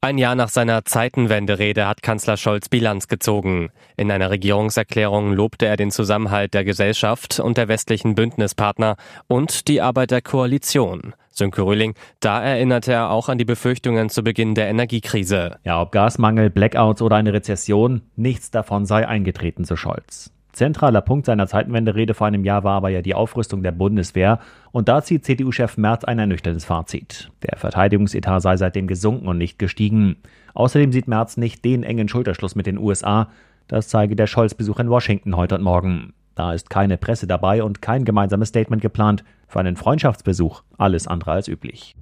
Ein Jahr nach seiner Zeitenwende-Rede hat Kanzler Scholz Bilanz gezogen. In einer Regierungserklärung lobte er den Zusammenhalt der Gesellschaft und der westlichen Bündnispartner und die Arbeit der Koalition. Sönke Röhling, da erinnerte er auch an die Befürchtungen zu Beginn der Energiekrise. Ja, ob Gasmangel, Blackouts oder eine Rezession, nichts davon sei eingetreten, so Scholz. Zentraler Punkt seiner Zeitenwende-Rede vor einem Jahr war aber ja die Aufrüstung der Bundeswehr. Und da zieht CDU-Chef Merz ein ernüchterndes Fazit. Der Verteidigungsetat sei seitdem gesunken und nicht gestiegen. Außerdem sieht Merz nicht den engen Schulterschluss mit den USA. Das zeige der Scholz-Besuch in Washington heute und morgen. Da ist keine Presse dabei und kein gemeinsames Statement geplant. Für einen Freundschaftsbesuch alles andere als üblich.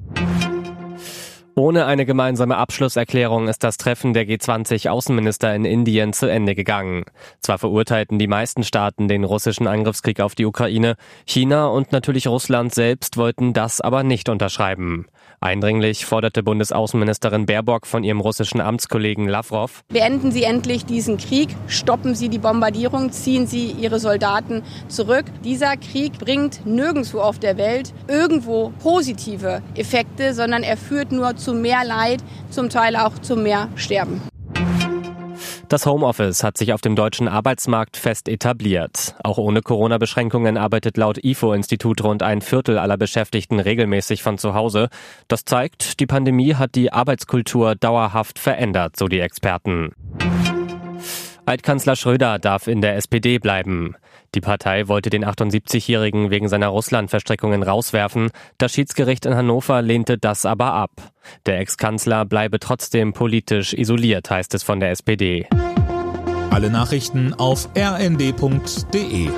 Ohne eine gemeinsame Abschlusserklärung ist das Treffen der G20-Außenminister in Indien zu Ende gegangen. Zwar verurteilten die meisten Staaten den russischen Angriffskrieg auf die Ukraine, China und natürlich Russland selbst wollten das aber nicht unterschreiben. Eindringlich forderte Bundesaußenministerin Baerbock von ihrem russischen Amtskollegen Lavrov. Beenden Sie endlich diesen Krieg, stoppen Sie die Bombardierung, ziehen Sie Ihre Soldaten zurück. Dieser Krieg bringt nirgendwo auf der Welt irgendwo positive Effekte, sondern er führt nur zu mehr Leid, zum Teil auch zu mehr Sterben. Das Homeoffice hat sich auf dem deutschen Arbeitsmarkt fest etabliert. Auch ohne Corona-Beschränkungen arbeitet laut IFO-Institut rund ein Viertel aller Beschäftigten regelmäßig von zu Hause. Das zeigt, die Pandemie hat die Arbeitskultur dauerhaft verändert, so die Experten. Altkanzler Schröder darf in der SPD bleiben. Die Partei wollte den 78-Jährigen wegen seiner Russland-Verstrickungen rauswerfen. Das Schiedsgericht in Hannover lehnte das aber ab. Der Ex-Kanzler bleibe trotzdem politisch isoliert, heißt es von der SPD. Alle Nachrichten auf rnd.de